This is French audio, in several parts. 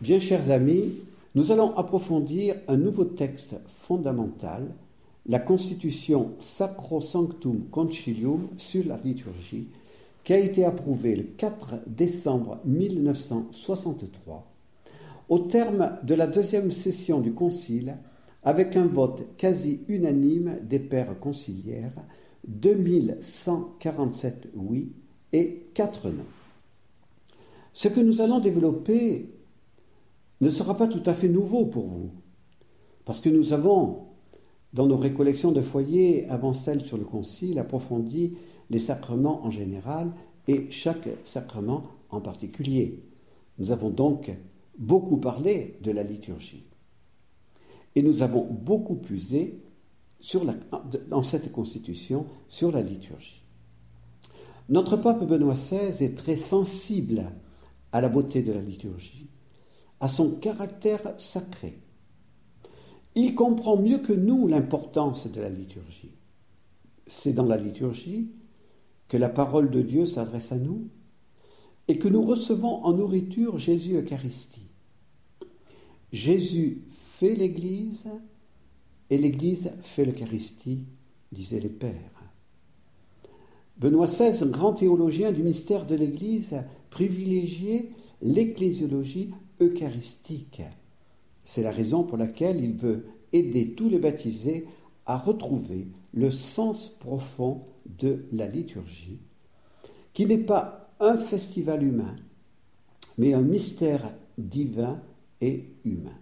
Bien chers amis, nous allons approfondir un nouveau texte fondamental, la Constitution Sacrosanctum Concilium sur la liturgie, qui a été approuvée le 4 décembre 1963, au terme de la deuxième session du Concile, avec un vote quasi unanime des pères conciliaires, 2147 oui et 4 non. Ce que nous allons développer ne sera pas tout à fait nouveau pour vous, parce que nous avons, dans nos récollections de foyer avant celles sur le Concile, approfondi les sacrements en général et chaque sacrement en particulier. Nous avons donc beaucoup parlé de la liturgie. Et nous avons beaucoup puisé sur la, dans cette constitution sur la liturgie. Notre pape Benoît XVI est très sensible à la beauté de la liturgie, à son caractère sacré. Il comprend mieux que nous l'importance de la liturgie. C'est dans la liturgie que la parole de Dieu s'adresse à nous et que nous recevons en nourriture Jésus Eucharistie. Jésus fait l'Église et l'Église fait l'Eucharistie, disaient les pères. Benoît XVI, grand théologien du mystère de l'Église, privilégiait l'ecclésiologie eucharistique. C'est la raison pour laquelle il veut aider tous les baptisés à retrouver le sens profond de la liturgie, qui n'est pas un festival humain, mais un mystère divin et humain.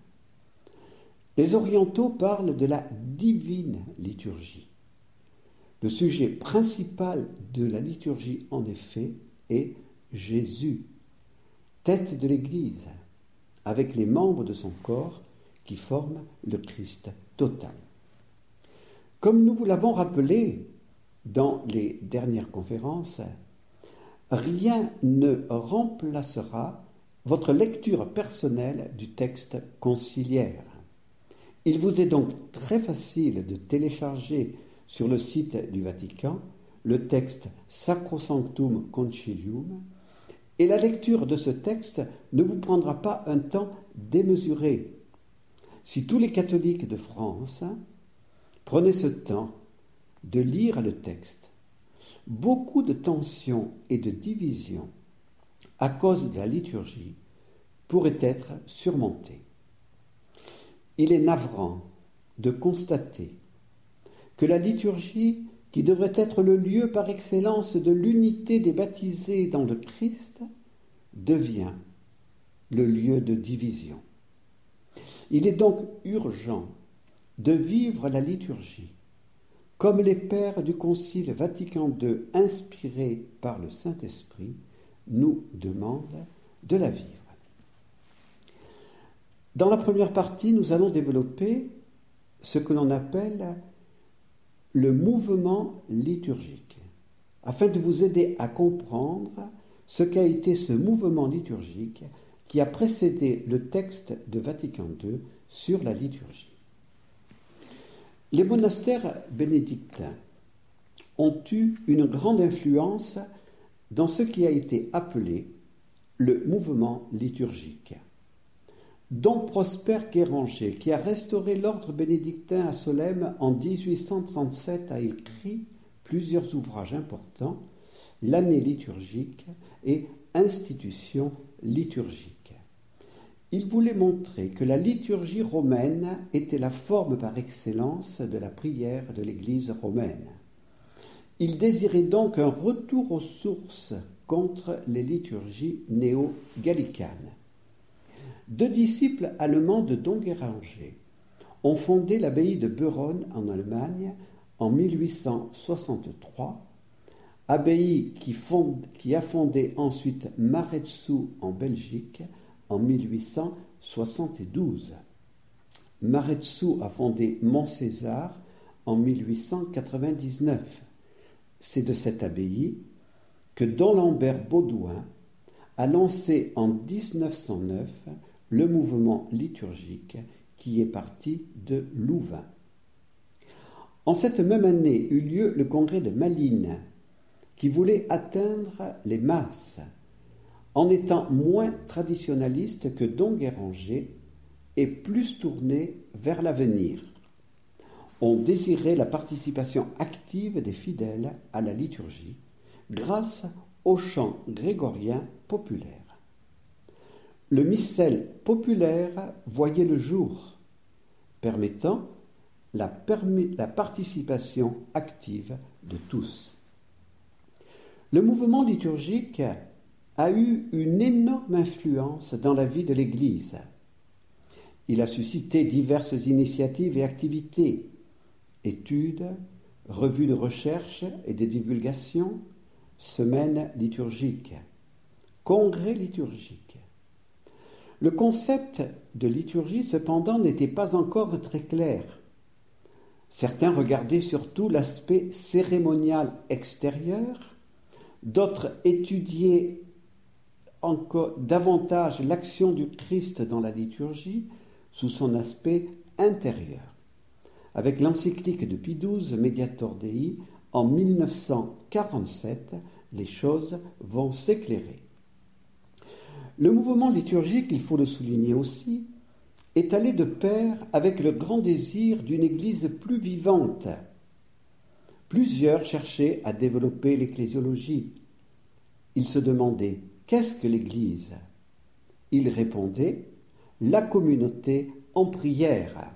Les orientaux parlent de la divine liturgie. Le sujet principal de la liturgie, en effet, est Jésus, tête de l'Église, avec les membres de son corps qui forment le Christ total. Comme nous vous l'avons rappelé dans les dernières conférences, rien ne remplacera votre lecture personnelle du texte conciliaire. Il vous est donc très facile de télécharger sur le site du Vatican le texte Sacrosanctum Concilium, et la lecture de ce texte ne vous prendra pas un temps démesuré. Si tous les catholiques de France prenaient ce temps de lire le texte, beaucoup de tensions et de divisions à cause de la liturgie pourraient être surmontées. Il est navrant de constater que la liturgie, qui devrait être le lieu par excellence de l'unité des baptisés dans le Christ, devient le lieu de division. Il est donc urgent de vivre la liturgie comme les pères du Concile Vatican II, inspirés par le Saint-Esprit, nous demandent de la vivre. Dans la première partie, nous allons développer ce que l'on appelle le mouvement liturgique, afin de vous aider à comprendre ce qu'a été ce mouvement liturgique qui a précédé le texte de Vatican II sur la liturgie. Les monastères bénédictins ont eu une grande influence dans ce qui a été appelé le mouvement liturgique dont Prosper Guéranger, qui a restauré l'ordre bénédictin à Solesmes en 1837, a écrit plusieurs ouvrages importants, L'année liturgique et Institution liturgique. Il voulait montrer que la liturgie romaine était la forme par excellence de la prière de l'Église romaine. Il désirait donc un retour aux sources contre les liturgies néo-gallicanes. Deux disciples allemands de Don ont fondé l'abbaye de Beuron en Allemagne en 1863, abbaye qui, qui a fondé ensuite Maretsu en Belgique en 1872. Maretsu a fondé Mont-César en 1899. C'est de cette abbaye que Don Lambert Baudouin a lancé en 1909 le mouvement liturgique qui est parti de Louvain. En cette même année eut lieu le congrès de Malines, qui voulait atteindre les masses. en étant moins traditionnaliste que Don Guéranger et plus tourné vers l'avenir. On désirait la participation active des fidèles à la liturgie grâce au chant grégorien populaire. Le missel populaire voyait le jour, permettant la, la participation active de tous. Le mouvement liturgique a eu une énorme influence dans la vie de l'Église. Il a suscité diverses initiatives et activités, études, revues de recherche et de divulgation, semaines liturgiques, congrès liturgiques. Le concept de liturgie, cependant, n'était pas encore très clair. Certains regardaient surtout l'aspect cérémonial extérieur, d'autres étudiaient encore davantage l'action du Christ dans la liturgie sous son aspect intérieur. Avec l'encyclique de Pie XII, Mediator Dei, en 1947, les choses vont s'éclairer. Le mouvement liturgique, il faut le souligner aussi, est allé de pair avec le grand désir d'une Église plus vivante. Plusieurs cherchaient à développer l'ecclésiologie. Ils se demandaient Qu'est-ce que l'Église? Il répondait La communauté en prière.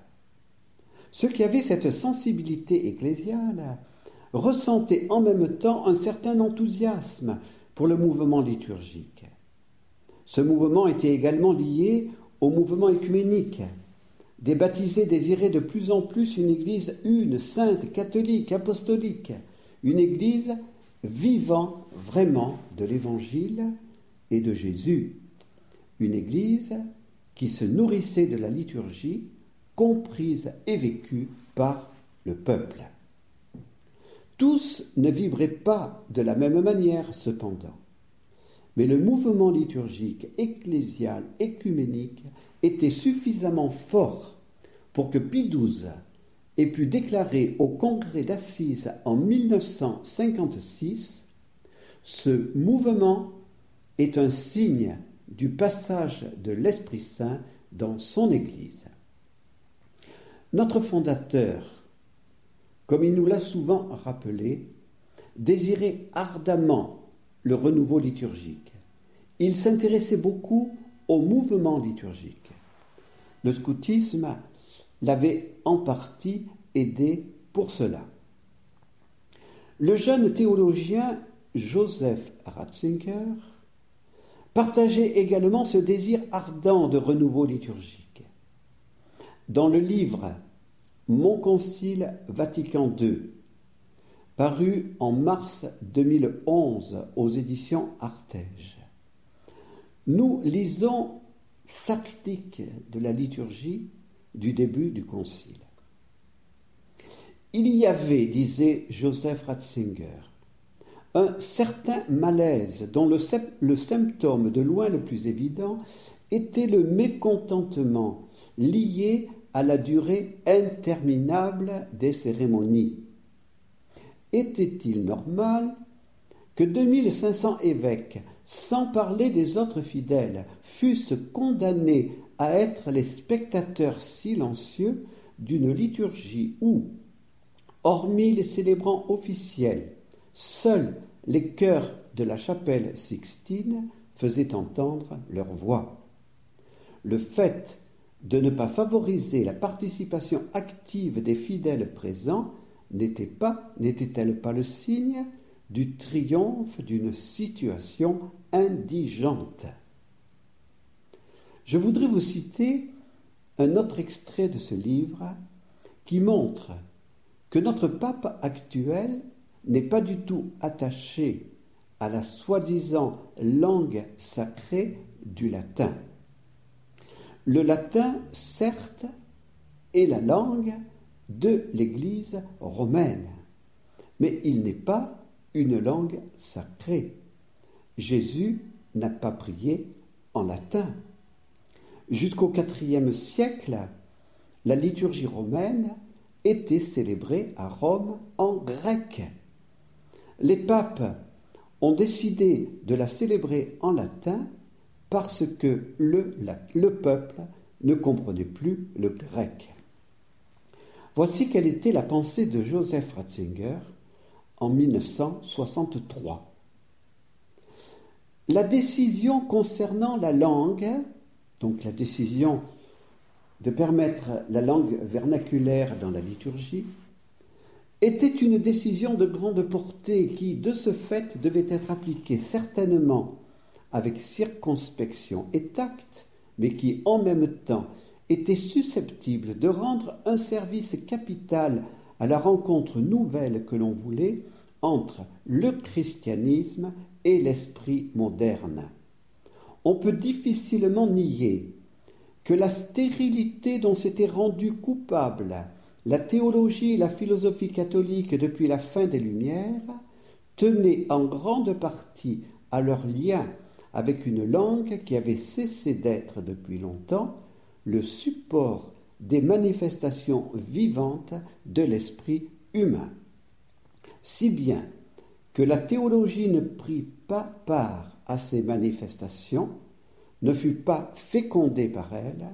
Ceux qui avaient cette sensibilité ecclésiale ressentaient en même temps un certain enthousiasme pour le mouvement liturgique. Ce mouvement était également lié au mouvement écuménique. Des baptisés désiraient de plus en plus une Église une, sainte, catholique, apostolique, une Église vivant vraiment de l'Évangile et de Jésus, une Église qui se nourrissait de la liturgie, comprise et vécue par le peuple. Tous ne vibraient pas de la même manière cependant, mais le mouvement liturgique ecclésial écuménique était suffisamment fort pour que Pie XII ait pu déclarer au congrès d'Assise en 1956 ce mouvement est un signe du passage de l'Esprit Saint dans son Église. Notre fondateur, comme il nous l'a souvent rappelé, désirait ardemment le renouveau liturgique. Il s'intéressait beaucoup au mouvement liturgique. Le scoutisme l'avait en partie aidé pour cela. Le jeune théologien Joseph Ratzinger partageait également ce désir ardent de renouveau liturgique. Dans le livre Mon Concile Vatican II, paru en mars 2011 aux éditions Artege, nous lisons sa critique de la liturgie du début du Concile. Il y avait, disait Joseph Ratzinger, un certain malaise dont le, symptôme de loin le plus évident était le mécontentement lié à la durée interminable des cérémonies. Était-il normal que 2500 évêques, sans parler des autres fidèles, fussent condamnés à être les spectateurs silencieux d'une liturgie où, hormis les célébrants officiels, Seuls les chœurs de la chapelle Sixtine faisaient entendre leur voix. Le fait de ne pas favoriser la participation active des fidèles présents n'était-elle pas le signe du triomphe d'une situation indigente? Je voudrais vous citer un autre extrait de ce livre qui montre que notre pape actuel n'est pas du tout attaché à la soi-disant langue sacrée du latin. Le latin, certes, est la langue de l'Église romaine, mais il n'est pas une langue sacrée. Jésus n'a pas prié en latin. Jusqu'au IVe siècle, la liturgie romaine était célébrée à Rome en grec les papes ont décidé de la célébrer en latin parce que le, le peuple ne comprenait plus le grec. Voici quelle était la pensée de Joseph Ratzinger en 1963. La décision concernant la langue, donc la décision de permettre la langue vernaculaire dans la liturgie, était une décision de grande portée qui, de ce fait, devait être appliquée certainement avec circonspection et tact, mais qui, en même temps, était susceptible de rendre un service capital à la rencontre nouvelle que l'on voulait entre le christianisme et l'esprit moderne. On peut difficilement nier que la stérilité dont s'était rendue coupable la théologie et la philosophie catholique depuis la fin des Lumières tenait en grande partie à leur lien avec une langue qui avait cessé d'être depuis longtemps le support des manifestations vivantes de l'esprit humain. Si bien que la théologie ne prit pas part à ces manifestations, ne fut pas fécondée par elles,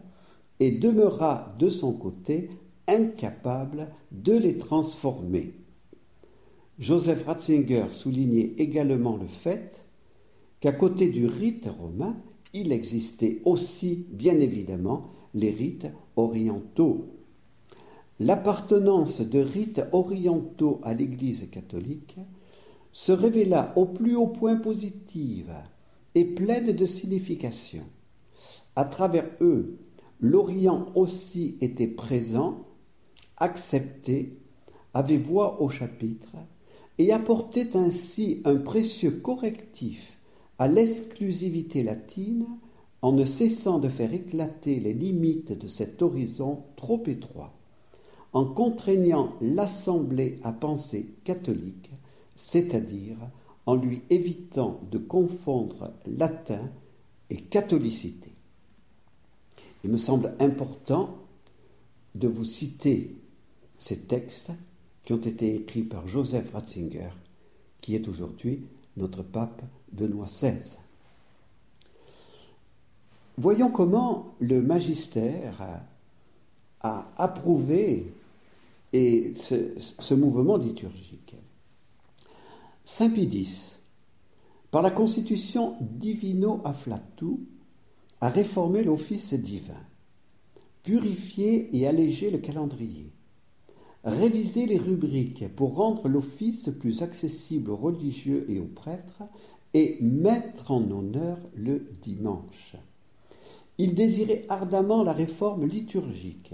et demeura de son côté incapable de les transformer. Joseph Ratzinger soulignait également le fait qu'à côté du rite romain, il existait aussi, bien évidemment, les rites orientaux. L'appartenance de rites orientaux à l'Église catholique se révéla au plus haut point positive et pleine de signification. À travers eux, l'Orient aussi était présent, accepté, avait voix au chapitre, et apportait ainsi un précieux correctif à l'exclusivité latine en ne cessant de faire éclater les limites de cet horizon trop étroit, en contraignant l'Assemblée à penser catholique, c'est-à-dire en lui évitant de confondre latin et catholicité. Il me semble important de vous citer ces textes qui ont été écrits par Joseph Ratzinger, qui est aujourd'hui notre pape Benoît XVI. Voyons comment le magistère a, approuvé ce, mouvement liturgique. Saint Pie par la constitution Divino Afflatus, a réformé l'office divin, purifié et allégé le calendrier, révisé les rubriques pour rendre l'office plus accessible aux religieux et aux prêtres et mettre en honneur le dimanche. Il désirait ardemment la réforme liturgique.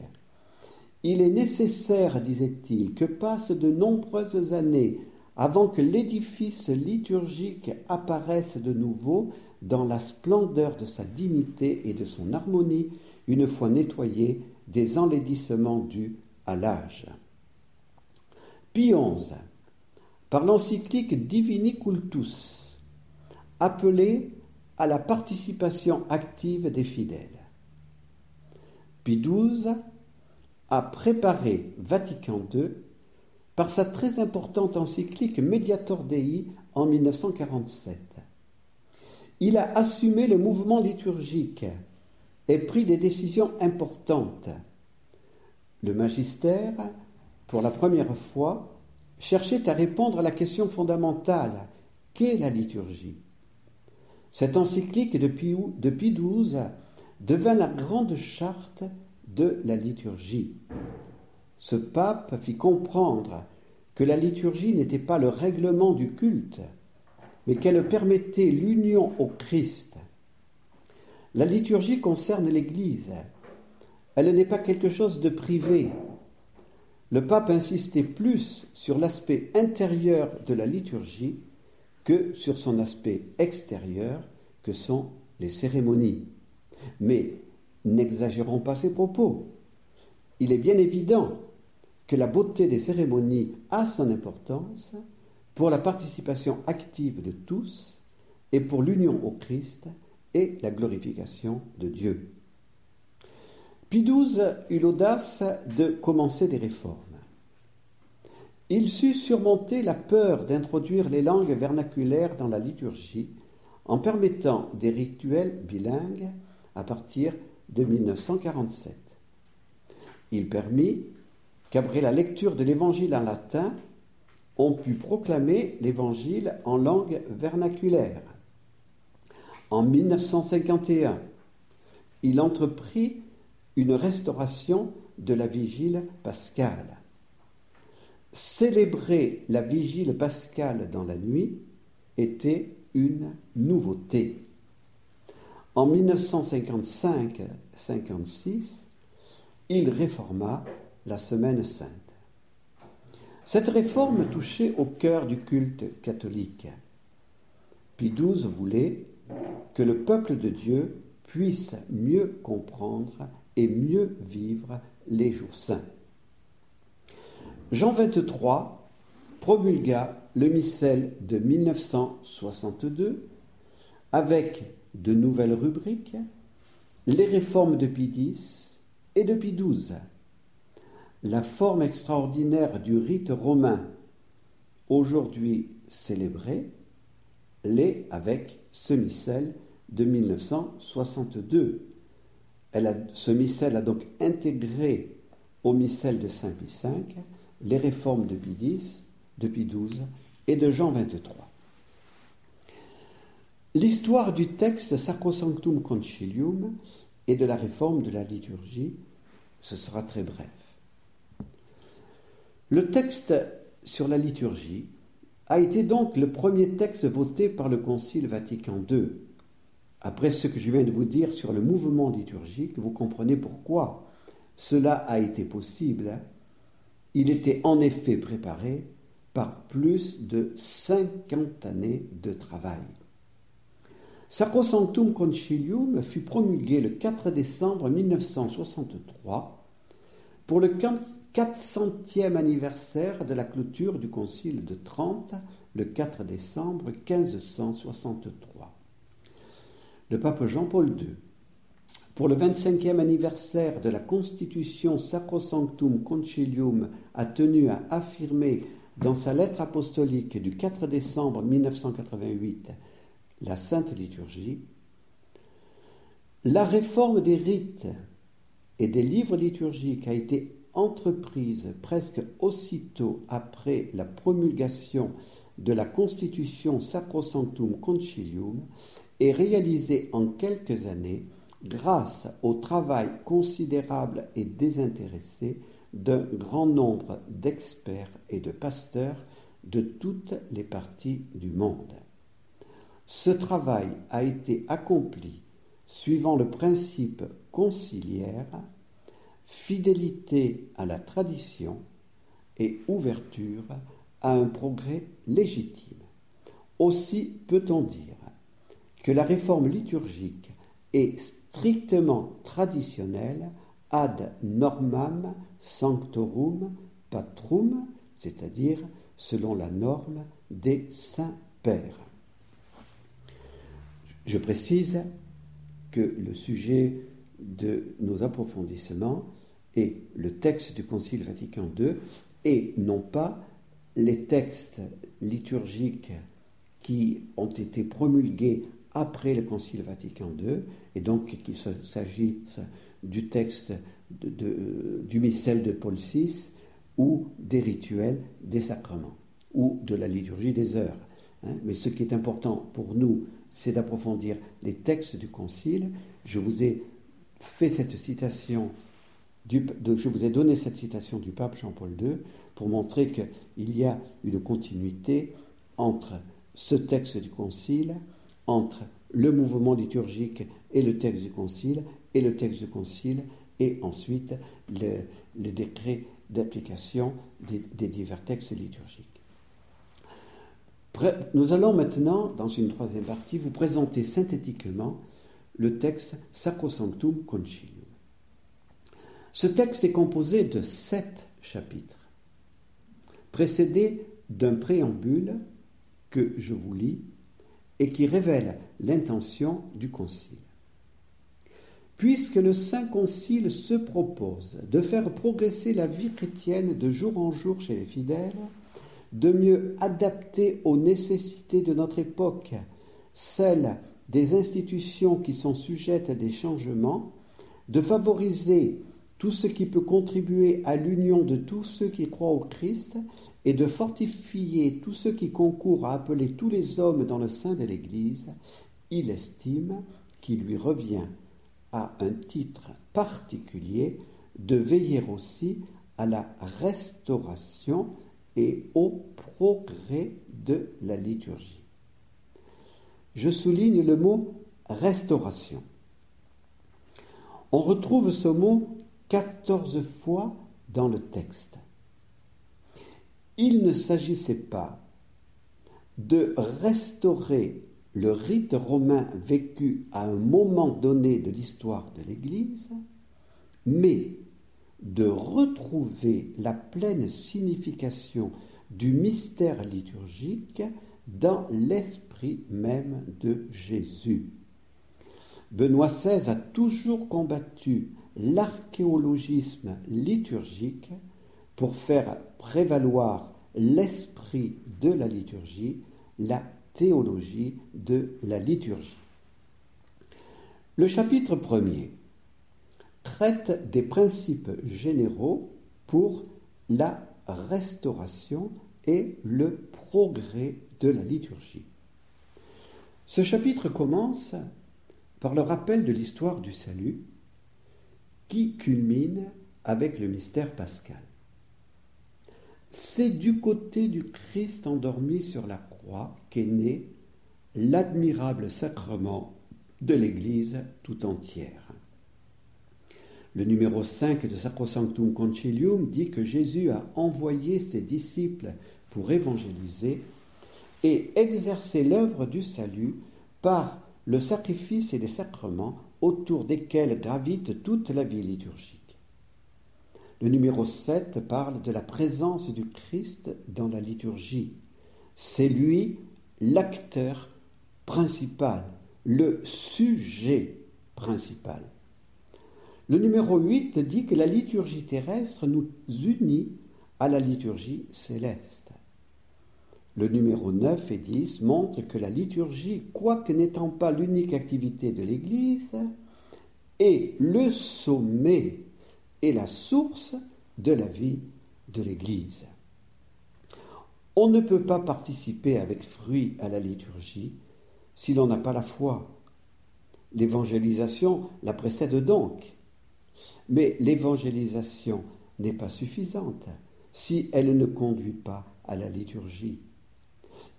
Il est nécessaire, disait-il, que passent de nombreuses années avant que l'édifice liturgique apparaisse de nouveau dans la splendeur de sa dignité et de son harmonie, une fois nettoyé des enlaidissements dus à l'âge. Pie XI, par l'encyclique Divini Cultus, appelé à la participation active des fidèles. Pie XII a préparé Vatican II par sa très importante encyclique Mediator Dei en 1947. Il a assumé le mouvement liturgique et pris des décisions importantes. Le magistère, pour la première fois, cherchait à répondre à la question fondamentale qu'est la liturgie? Cette encyclique de Pie XII devint la grande charte de la liturgie. Ce pape fit comprendre que la liturgie n'était pas le règlement du culte, mais qu'elle permettait l'union au Christ. La liturgie concerne l'Église. Elle n'est pas quelque chose de privé. Le pape insistait plus sur l'aspect intérieur de la liturgie que sur son aspect extérieur, que sont les cérémonies. Mais n'exagérons pas ces propos. Il est bien évident que la beauté des cérémonies a son importance pour la participation active de tous et pour l'union au Christ et la glorification de Dieu. Pie XII eut l'audace de commencer des réformes. Il sut surmonter la peur d'introduire les langues vernaculaires dans la liturgie en permettant des rituels bilingues à partir de 1947. Il permit qu'après la lecture de l'évangile en latin, on put proclamer l'évangile en langue vernaculaire. En 1951, il entreprit une restauration de la vigile pascale. Célébrer la vigile pascale dans la nuit était une nouveauté. En 1955-56, il réforma la Semaine sainte. Cette réforme touchait au cœur du culte catholique. Pie XII voulait que le peuple de Dieu puisse mieux comprendre et mieux vivre les jours saints. Jean 23 promulgua le missel de 1962 avec de nouvelles rubriques, les réformes de Pie X et de Pie XII la forme extraordinaire du rite romain aujourd'hui célébré l'est avec ce missel de 1962. ce missel a donc intégré au missel de Saint Pie V les réformes de Pie de XII et de Jean XXIII. L'histoire du texte Sacrosanctum Concilium et de la réforme de la liturgie, ce sera très bref. Le texte sur la liturgie a été donc le premier texte voté par le Concile Vatican II. Après ce que je viens de vous dire sur le mouvement liturgique, vous comprenez pourquoi cela a été possible. Il était en effet préparé par plus de 50 années de travail. Sacrosanctum Concilium fut promulgué le 4 décembre 1963 pour le 400e anniversaire de la clôture du Concile de Trente, le 4 décembre 1563. Le pape Jean-Paul II, pour le 25e anniversaire de la constitution Sacrosanctum Concilium, a tenu à affirmer dans sa lettre apostolique du 4 décembre 1988 la Sainte Liturgie, la réforme des rites et des livres liturgiques a été entreprise presque aussitôt après la promulgation de la Constitution Sacrosanctum Concilium est réalisée en quelques années grâce au travail considérable et désintéressé d'un grand nombre d'experts et de pasteurs de toutes les parties du monde. Ce travail a été accompli suivant le principe conciliaire fidélité à la tradition et ouverture à un progrès légitime. Aussi peut-on dire que la réforme liturgique est strictement traditionnelle ad normam sanctorum patrum, c'est-à-dire selon la norme des saints pères. Je précise que le sujet de nos approfondissements et le texte du Concile Vatican II et non pas les textes liturgiques qui ont été promulgués après le Concile Vatican II, et donc qu'il s'agit du texte du missel de Paul VI ou des rituels des sacrements ou de la liturgie des heures. Hein. Mais ce qui est important pour nous, c'est d'approfondir les textes du Concile. Je vous ai fait cette citation je vous ai donné cette citation du pape Jean-Paul II pour montrer qu'il y a une continuité entre ce texte du Concile, entre le mouvement liturgique et le texte du Concile, et le texte du Concile, et ensuite les décrets d'application des, divers textes liturgiques. Nous allons maintenant, dans une troisième partie, vous présenter synthétiquement le texte Sacrosanctum Concilium. Ce texte est composé de sept chapitres, précédés d'un préambule que je vous lis et qui révèle l'intention du Concile. Puisque le Saint Concile se propose de faire progresser la vie chrétienne de jour en jour chez les fidèles, de mieux adapter aux nécessités de notre époque, celles des institutions qui sont sujettes à des changements, de favoriser tout ce qui peut contribuer à l'union de tous ceux qui croient au Christ et de fortifier tous ceux qui concourent à appeler tous les hommes dans le sein de l'Église, il estime qu'il lui revient à un titre particulier de veiller aussi à la restauration et au progrès de la liturgie. Je souligne le mot restauration. On retrouve ce mot quatorze fois dans le texte. Il ne s'agissait pas de restaurer le rite romain vécu à un moment donné de l'histoire de l'Église, mais de retrouver la pleine signification du mystère liturgique dans l'esprit même de Jésus. Benoît XVI a toujours combattu l'archéologisme liturgique pour faire prévaloir l'esprit de la liturgie, la théologie de la liturgie. Le chapitre premier traite des principes généraux pour la restauration et le progrès de la liturgie. Ce chapitre commence par le rappel de l'histoire du salut qui culmine avec le mystère pascal. C'est du côté du Christ endormi sur la croix qu'est né l'admirable sacrement de l'Église tout entière. Le numéro 5 de Sacrosanctum Concilium dit que Jésus a envoyé ses disciples pour évangéliser et exercer l'œuvre du salut par le sacrifice et les sacrements autour desquels gravite toute la vie liturgique. Le numéro 7 parle de la présence du Christ dans la liturgie. C'est lui l'acteur principal, le sujet principal. Le numéro 8 dit que la liturgie terrestre nous unit à la liturgie céleste. Le numéro 9 et 10 montrent que la liturgie, quoique n'étant pas l'unique activité de l'Église, est le sommet la source de la vie de l'Église. On ne peut pas participer avec fruit à la liturgie si l'on n'a pas la foi. L'évangélisation la précède donc. Mais l'évangélisation n'est pas suffisante si elle ne conduit pas à la liturgie.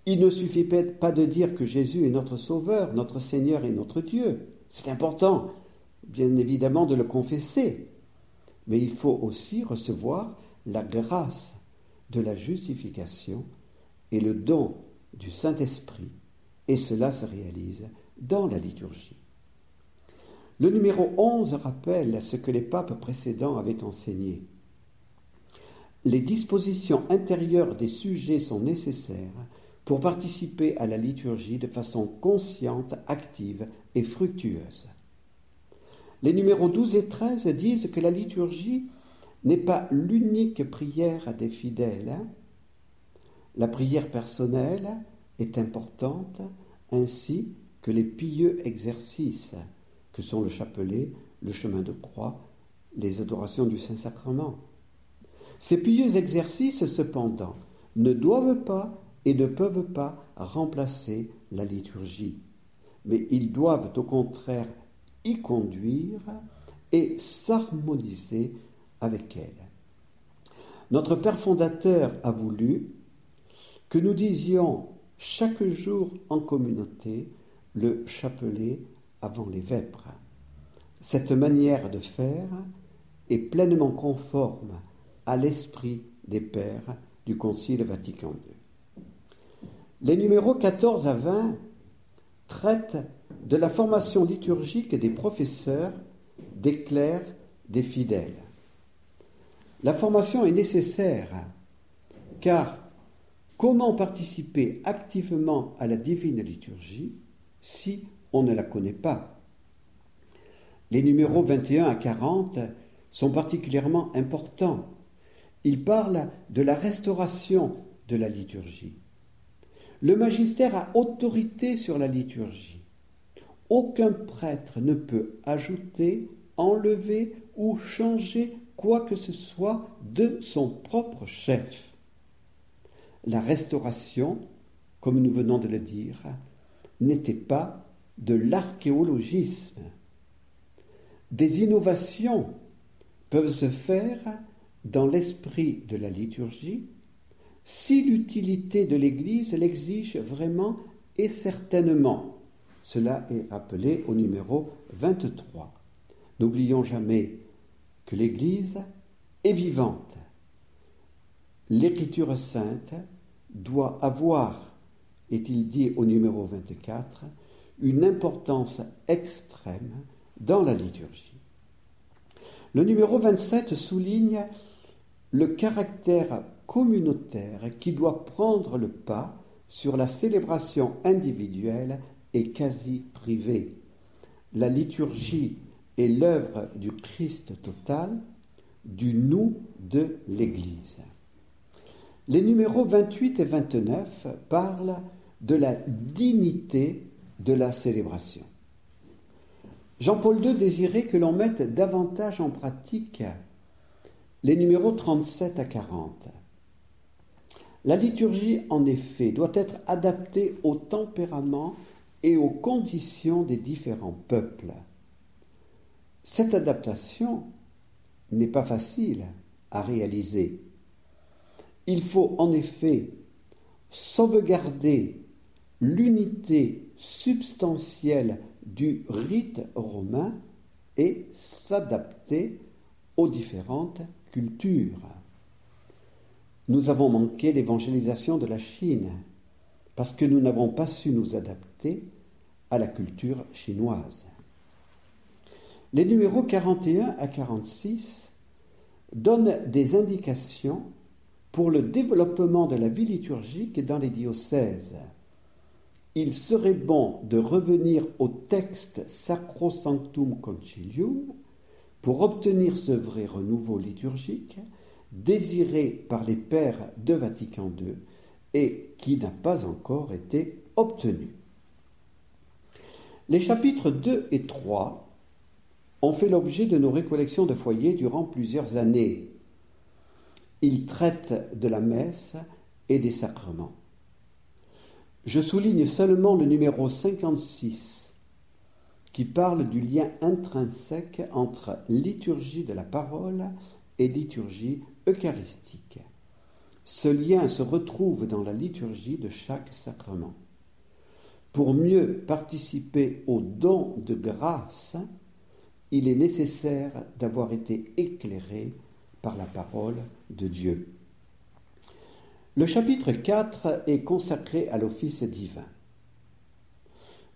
Il ne suffit pas de dire que Jésus est notre Sauveur, notre Seigneur et notre Dieu. C'est important, bien évidemment, de le confesser. Mais il faut aussi recevoir la grâce de la justification et le don du Saint-Esprit, et cela se réalise dans la liturgie. Le numéro 11 rappelle ce que les papes précédents avaient enseigné. Les dispositions intérieures des sujets sont nécessaires pour participer à la liturgie de façon consciente, active et fructueuse. Les numéros 12 et 13 disent que la liturgie n'est pas l'unique prière des fidèles. La prière personnelle est importante, ainsi que les pieux exercices que sont le chapelet, le chemin de croix, les adorations du Saint-Sacrement. Ces pieux exercices, cependant, ne doivent pas et ne peuvent pas remplacer la liturgie, mais ils doivent au contraire y conduire et s'harmoniser avec elle. Notre Père fondateur a voulu que nous disions chaque jour en communauté le chapelet avant les vêpres. Cette manière de faire est pleinement conforme à l'esprit des pères du Concile Vatican II. Les numéros 14 à 20 traitent de la formation liturgique des professeurs, des clercs, des fidèles. La formation est nécessaire car comment participer activement à la divine liturgie si on ne la connaît pas? Les numéros 21 à 40 sont particulièrement importants. Ils parlent de la restauration de la liturgie. Le magistère a autorité sur la liturgie. Aucun prêtre ne peut ajouter, enlever ou changer quoi que ce soit de son propre chef. La restauration, comme nous venons de le dire, n'était pas de l'archéologisme. Des innovations peuvent se faire dans l'esprit de la liturgie si l'utilité de l'Église l'exige vraiment et certainement. Cela est rappelé au numéro 23. N'oublions jamais que l'Église est vivante. L'Écriture sainte doit avoir, est-il dit au numéro 24, une importance extrême dans la liturgie. Le numéro 27 souligne le caractère communautaire qui doit prendre le pas sur la célébration individuelle et quasi privée. La liturgie est l'œuvre du Christ total, du nous de l'Église. Les numéros 28 et 29 parlent de la dignité de la célébration. Jean-Paul II désirait que l'on mette davantage en pratique les numéros 37 à 40. La liturgie, en effet, doit être adaptée au tempérament et aux conditions des différents peuples. Cette adaptation n'est pas facile à réaliser. Il faut en effet sauvegarder l'unité substantielle du rite romain et s'adapter aux différentes cultures. Nous avons manqué l'évangélisation de la Chine parce que nous n'avons pas su nous adapter à la culture chinoise. Les numéros 41 à 46 donnent des indications pour le développement de la vie liturgique dans les diocèses il serait bon de revenir au texte Sacrosanctum Concilium pour obtenir ce vrai renouveau liturgique désiré par les pères de Vatican II et qui n'a pas encore été obtenu. Les chapitres 2 et 3 ont fait l'objet de nos récollections de foyer durant plusieurs années. Ils traitent de la messe et des sacrements. Je souligne seulement le numéro 56 qui parle du lien intrinsèque entre liturgie de la parole et liturgie eucharistique. Ce lien se retrouve dans la liturgie de chaque sacrement. Pour mieux participer au don de grâce, il est nécessaire d'avoir été éclairé par la parole de Dieu. Le chapitre 4 est consacré à l'office divin.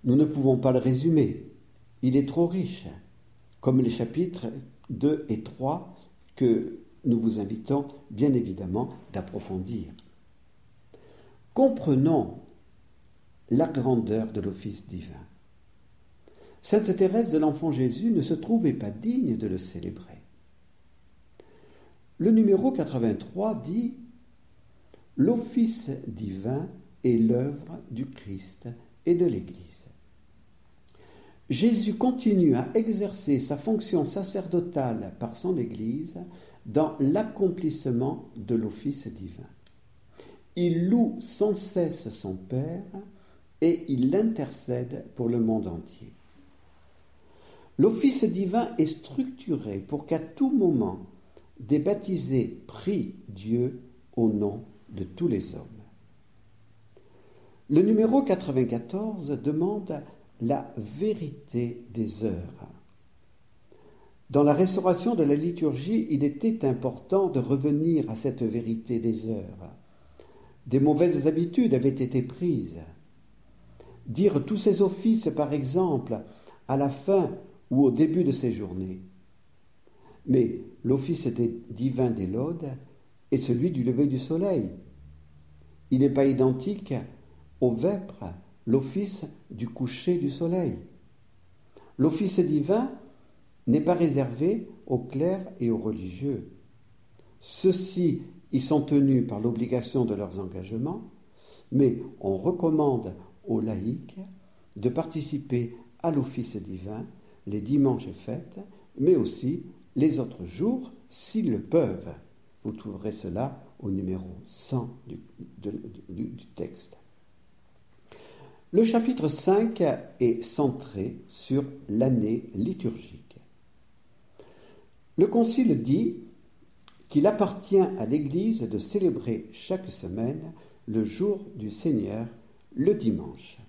Nous ne pouvons pas le résumer, il est trop riche, comme les chapitres 2 et 3 que nous vous invitons bien évidemment d'approfondir. Comprenons la grandeur de l'office divin. Sainte Thérèse de l'Enfant Jésus ne se trouvait pas digne de le célébrer. Le numéro 83 dit L'office divin est l'œuvre du Christ et de l'Église. Jésus continue à exercer sa fonction sacerdotale par son Église dans l'accomplissement de l'office divin. Il loue sans cesse son Père et il l'intercède pour le monde entier. L'office divin est structuré pour qu'à tout moment des baptisés prient Dieu au nom de tous les hommes. Le numéro 94 demande la vérité des heures. Dans la restauration de la liturgie, il était important de revenir à cette vérité des heures. Des mauvaises habitudes avaient été prises. Dire tous ces offices, par exemple, à la fin ou au début de ces journées. Mais l'office divin des laudes et celui du lever du soleil. Il n'est pas identique au vêpres, l'office du coucher du soleil. L'office divin n'est pas réservé aux clercs et aux religieux. Ceux-ci y sont tenus par l'obligation de leurs engagements, mais on recommande aux laïcs de participer à l'office divin les dimanches et fêtes, mais aussi les autres jours s'ils le peuvent. Vous trouverez cela au numéro 100 du, texte. Le chapitre 5 est centré sur l'année liturgique. Le Concile dit qu'il appartient à l'Église de célébrer chaque semaine le jour du Seigneur, le dimanche.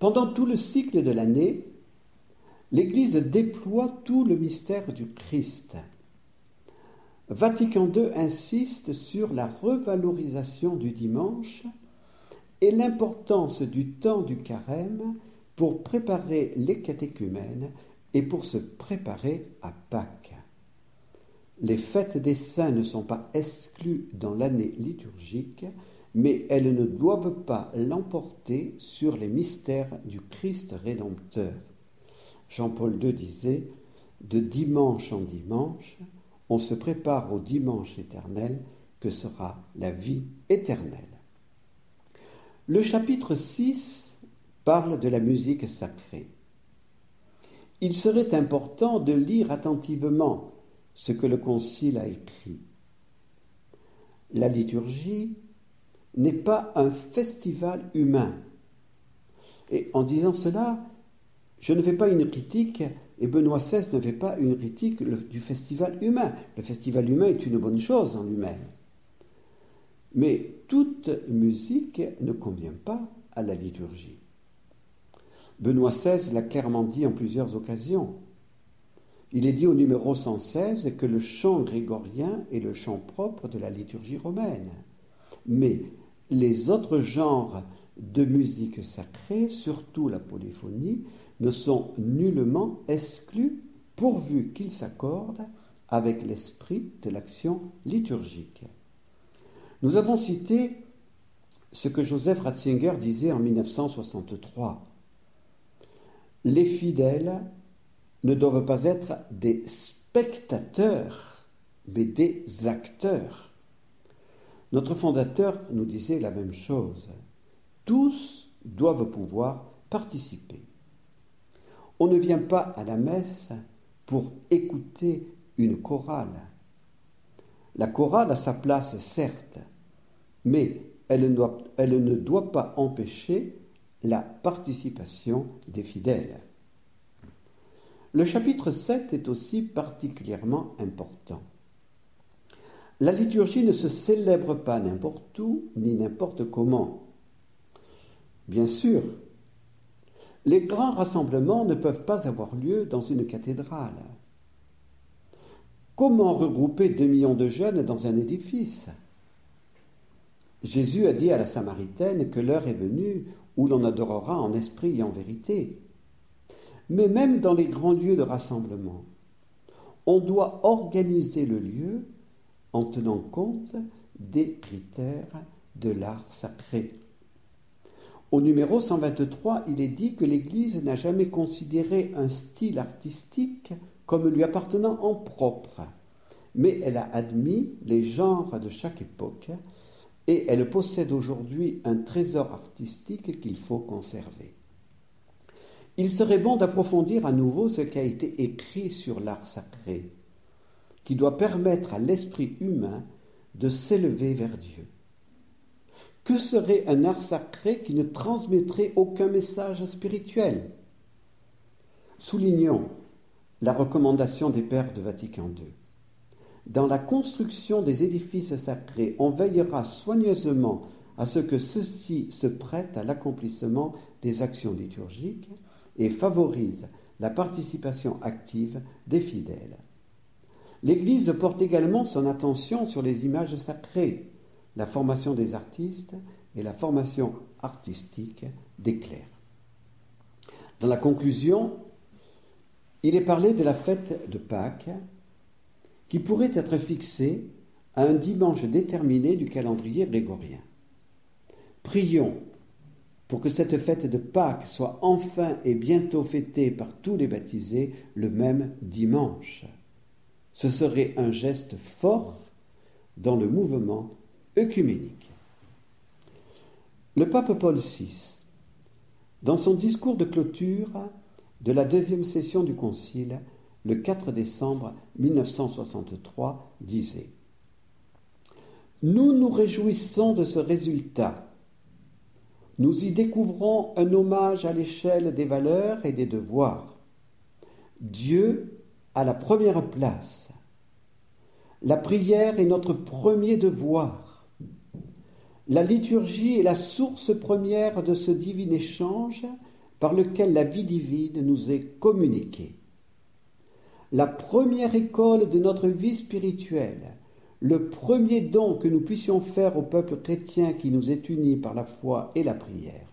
Pendant tout le cycle de l'année, l'Église déploie tout le mystère du Christ. Vatican II insiste sur la revalorisation du dimanche et l'importance du temps du carême pour préparer les catéchumènes et pour se préparer à Pâques. Les fêtes des saints ne sont pas exclues dans l'année liturgique, mais elles ne doivent pas l'emporter sur les mystères du Christ rédempteur. Jean-Paul II disait De dimanche en dimanche, on se prépare au dimanche éternel que sera la vie éternelle. Le chapitre 6 parle de la musique sacrée. Il serait important de lire attentivement ce que le Concile a écrit. La liturgie n'est pas un festival humain. Et en disant cela, je ne fais pas une critique, et Benoît XVI ne fait pas une critique du festival humain. Le festival humain est une bonne chose en lui-même. Mais toute musique ne convient pas à la liturgie. Benoît XVI l'a clairement dit en plusieurs occasions. Il est dit au numéro 116 que le chant grégorien est le chant propre de la liturgie romaine. Mais les autres genres de musique sacrée, surtout la polyphonie, ne sont nullement exclus pourvu qu'ils s'accordent avec l'esprit de l'action liturgique. Nous avons cité ce que Joseph Ratzinger disait en 1963. Les fidèles ne doivent pas être des spectateurs, mais des acteurs. Notre fondateur nous disait la même chose. Tous doivent pouvoir participer. On ne vient pas à la messe pour écouter une chorale. La chorale a sa place, certes, mais elle ne doit, pas empêcher la participation des fidèles. Le chapitre 7 est aussi particulièrement important. La liturgie ne se célèbre pas n'importe où ni n'importe comment. Bien sûr, les grands rassemblements ne peuvent pas avoir lieu dans une cathédrale. Comment regrouper deux millions de jeunes dans un édifice? Jésus a dit à la Samaritaine que l'heure est venue où l'on adorera en esprit et en vérité. Mais même dans les grands lieux de rassemblement, on doit organiser le lieu en tenant compte des critères de l'art sacré. Au numéro 123, il est dit que l'Église n'a jamais considéré un style artistique comme lui appartenant en propre, mais elle a admis les genres de chaque époque et elle possède aujourd'hui un trésor artistique qu'il faut conserver. Il serait bon d'approfondir à nouveau ce qui a été écrit sur l'art sacré, qui doit permettre à l'esprit humain de s'élever vers Dieu. Que serait un art sacré qui ne transmettrait aucun message spirituel? Soulignons la recommandation des pères de Vatican II. Dans la construction des édifices sacrés, on veillera soigneusement à ce que ceux-ci se prêtent à l'accomplissement des actions liturgiques et favorise la participation active des fidèles. L'Église porte également son attention sur les images sacrées, la formation des artistes et la formation artistique des clercs. Dans la conclusion, il est parlé de la fête de Pâques qui pourrait être fixée à un dimanche déterminé du calendrier grégorien. Prions pour que cette fête de Pâques soit enfin et bientôt fêtée par tous les baptisés le même dimanche. Ce serait un geste fort dans le mouvement œcuménique. Le pape Paul VI, dans son discours de clôture de la deuxième session du Concile, le 4 décembre 1963, disait Nous nous réjouissons de ce résultat. Nous y découvrons un hommage à l'échelle des valeurs et des devoirs. Dieu a la première place. La prière est notre premier devoir. La liturgie est la source première de ce divin échange par lequel la vie divine nous est communiquée la première école de notre vie spirituelle, le premier don que nous puissions faire au peuple chrétien qui nous est uni par la foi et la prière.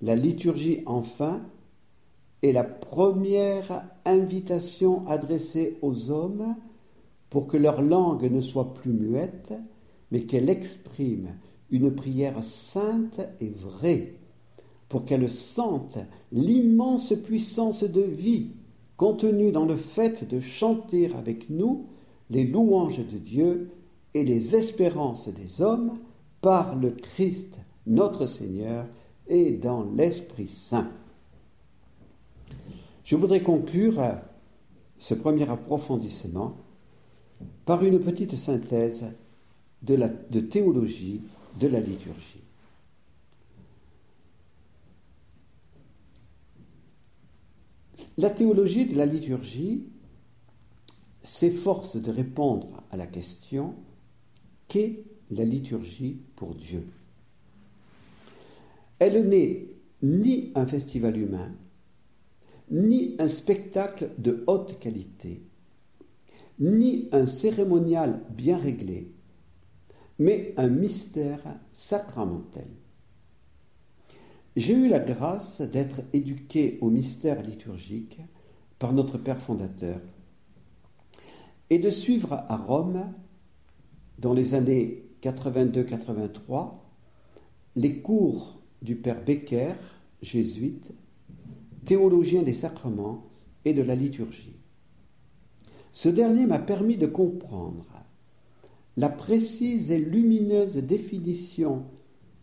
La liturgie, enfin, est la première invitation adressée aux hommes pour que leur langue ne soit plus muette, mais qu'elle exprime une prière sainte et vraie, pour qu'elle sente l'immense puissance de vie contenu dans le fait de chanter avec nous les louanges de Dieu et les espérances des hommes par le Christ notre Seigneur et dans l'Esprit Saint. Je voudrais conclure ce premier approfondissement par une petite synthèse de théologie de la liturgie. La théologie de la liturgie s'efforce de répondre à la question qu'est la liturgie pour Dieu? Elle n'est ni un festival humain, ni un spectacle de haute qualité, ni un cérémonial bien réglé, mais un mystère sacramentel. J'ai eu la grâce d'être éduqué au mystère liturgique par notre Père fondateur et de suivre à Rome, dans les années 82-83, les cours du Père Becker, jésuite, théologien des sacrements et de la liturgie. Ce dernier m'a permis de comprendre la précise et lumineuse définition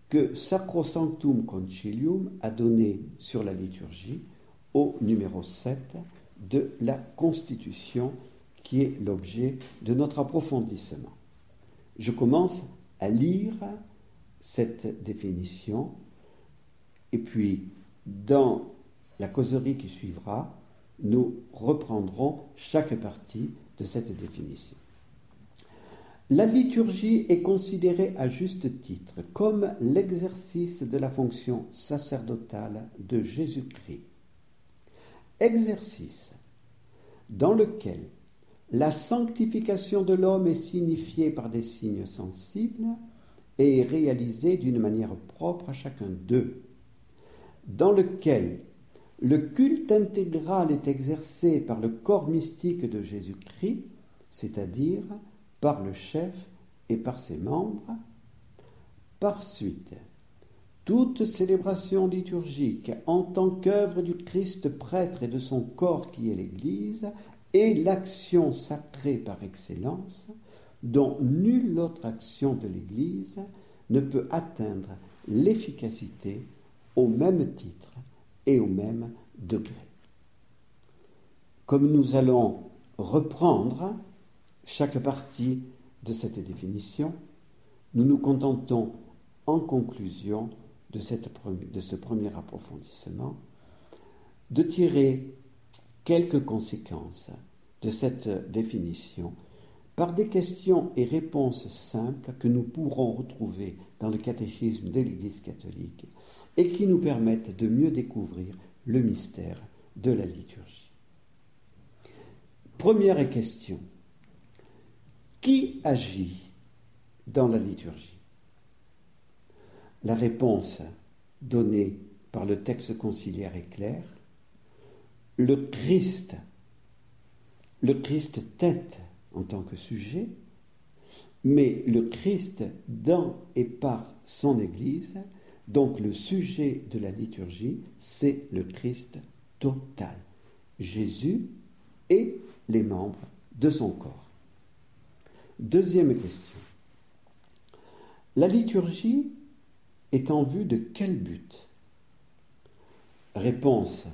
que Sacrosanctum Concilium a donné sur la liturgie au numéro 7 de la Constitution qui est l'objet de notre approfondissement. Je commence à lire cette définition et puis dans la causerie qui suivra, nous reprendrons chaque partie de cette définition. La liturgie est considérée à juste titre comme l'exercice de la fonction sacerdotale de Jésus-Christ. Exercice dans lequel la sanctification de l'homme est signifiée par des signes sensibles et est réalisée d'une manière propre à chacun d'eux, dans lequel le culte intégral est exercé par le corps mystique de Jésus-Christ, c'est-à-dire par le chef et par ses membres. Par suite, toute célébration liturgique en tant qu'œuvre du Christ prêtre et de son corps qui est l'Église est l'action sacrée par excellence dont nulle autre action de l'Église ne peut atteindre l'efficacité au même titre et au même degré. Comme nous allons reprendre chaque partie de cette définition, nous nous contentons en conclusion de, ce premier approfondissement de tirer quelques conséquences de cette définition par des questions et réponses simples que nous pourrons retrouver dans le catéchisme de l'Église catholique et qui nous permettent de mieux découvrir le mystère de la liturgie. Première question. Qui agit dans la liturgie? La réponse donnée par le texte conciliaire est claire. Le Christ, le Christ tête en tant que sujet, mais le Christ dans et par son Église Donc le sujet de la liturgie, c'est le Christ total, Jésus et les membres de son corps. Deuxième question. La liturgie est en vue de quel but? Réponse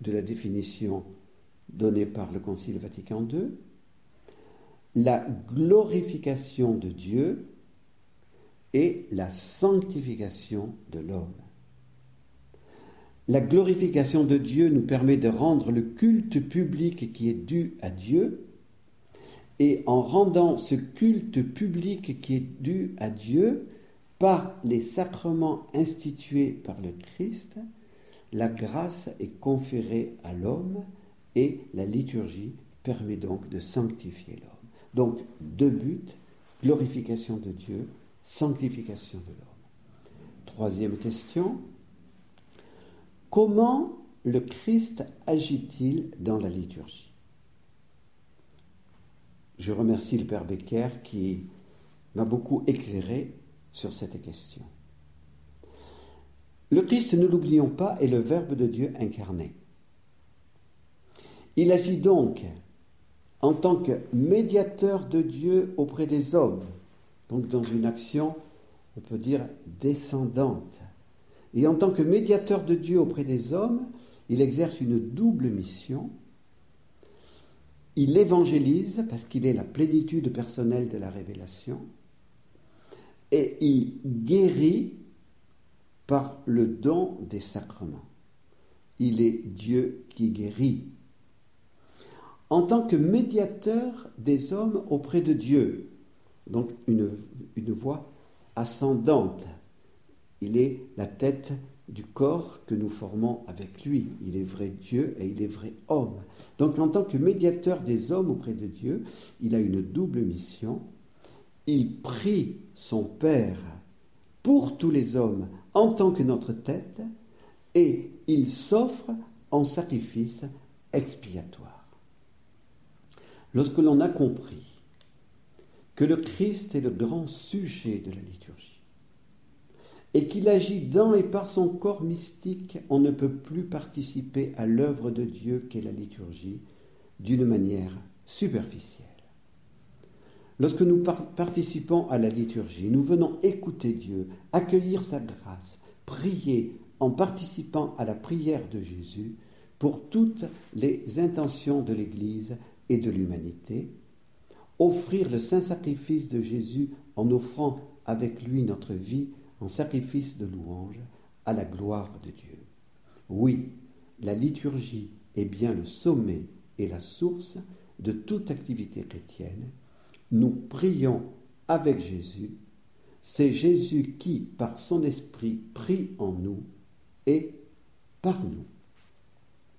de la définition donnée par le Concile Vatican II. La glorification de Dieu et la sanctification de l'homme. La glorification de Dieu nous permet de rendre le culte public qui est dû à Dieu, et en rendant ce culte public qui est dû à Dieu par les sacrements institués par le Christ, la grâce est conférée à l'homme et la liturgie permet donc de sanctifier l'homme. Donc deux buts, glorification de Dieu, sanctification de l'homme. Troisième question, comment le Christ agit-il dans la liturgie? Je remercie le Père Becker qui m'a beaucoup éclairé sur cette question. Le Christ, ne l'oublions pas, est le Verbe de Dieu incarné. Il agit donc en tant que médiateur de Dieu auprès des hommes, donc dans une action, on peut dire, descendante. Et en tant que médiateur de Dieu auprès des hommes, il exerce une double mission. Il évangélise parce qu'il est la plénitude personnelle de la révélation, et il guérit par le don des sacrements. Il est Dieu qui guérit. En tant que médiateur des hommes auprès de Dieu, donc une, une voix ascendante, il est la tête du corps que nous formons avec lui. Il est vrai Dieu et il est vrai homme. Donc en tant que médiateur des hommes auprès de Dieu, il a une double mission. Il prie son Père pour tous les hommes en tant que notre tête et il s'offre en sacrifice expiatoire. Lorsque l'on a compris que le Christ est le grand sujet de la liturgie et qu'il agit dans et par son corps mystique, on ne peut plus participer à l'œuvre de Dieu qu'est la liturgie d'une manière superficielle. Lorsque nous participons à la liturgie, nous venons écouter Dieu, accueillir sa grâce, prier en participant à la prière de Jésus pour toutes les intentions de l'Église et de l'humanité, offrir le saint sacrifice de Jésus en offrant avec lui notre vie en sacrifice de louange à la gloire de Dieu. Oui, la liturgie est bien le sommet et la source de toute activité chrétienne nous prions avec Jésus, c'est Jésus qui, par son esprit, prie en nous et par nous.